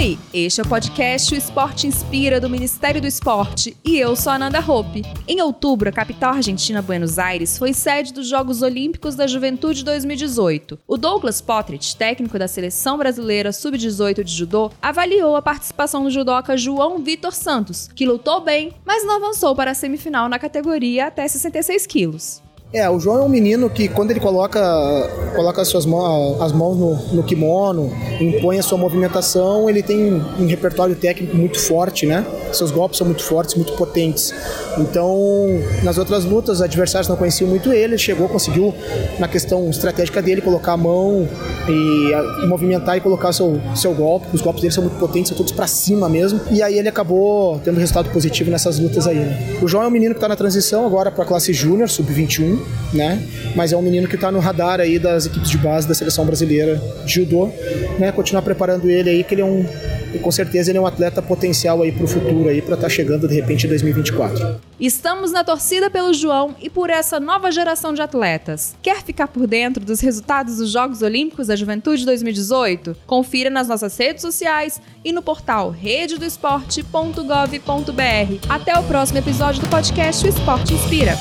Oi, este é o podcast O Esporte Inspira do Ministério do Esporte e eu sou a Ananda Hope. Em outubro, a capital argentina Buenos Aires foi sede dos Jogos Olímpicos da Juventude 2018. O Douglas Pottrit, técnico da seleção brasileira sub-18 de judô, avaliou a participação do judoca João Vitor Santos, que lutou bem, mas não avançou para a semifinal na categoria até 66 quilos. É, o João é um menino que quando ele coloca, coloca as suas mãos, as mãos no, no kimono, impõe a sua movimentação, ele tem um repertório técnico muito forte, né? Seus golpes são muito fortes, muito potentes. Então, nas outras lutas, os adversários não conheciam muito ele, ele chegou, conseguiu, na questão estratégica dele, colocar a mão e movimentar e colocar seu, seu golpe. Os golpes dele são muito potentes, são todos para cima mesmo. E aí ele acabou tendo resultado positivo nessas lutas aí. Né? O João é um menino que está na transição agora para a classe júnior, sub-21 né? Mas é um menino que está no radar aí das equipes de base da seleção brasileira de judô, né? Continuar preparando ele aí, que ele é um e com certeza ele é um atleta potencial aí para o futuro aí para estar tá chegando de repente em 2024. Estamos na torcida pelo João e por essa nova geração de atletas. Quer ficar por dentro dos resultados dos Jogos Olímpicos da Juventude 2018? Confira nas nossas redes sociais e no portal rededoesporte.gov.br. Até o próximo episódio do podcast O Esporte Inspira.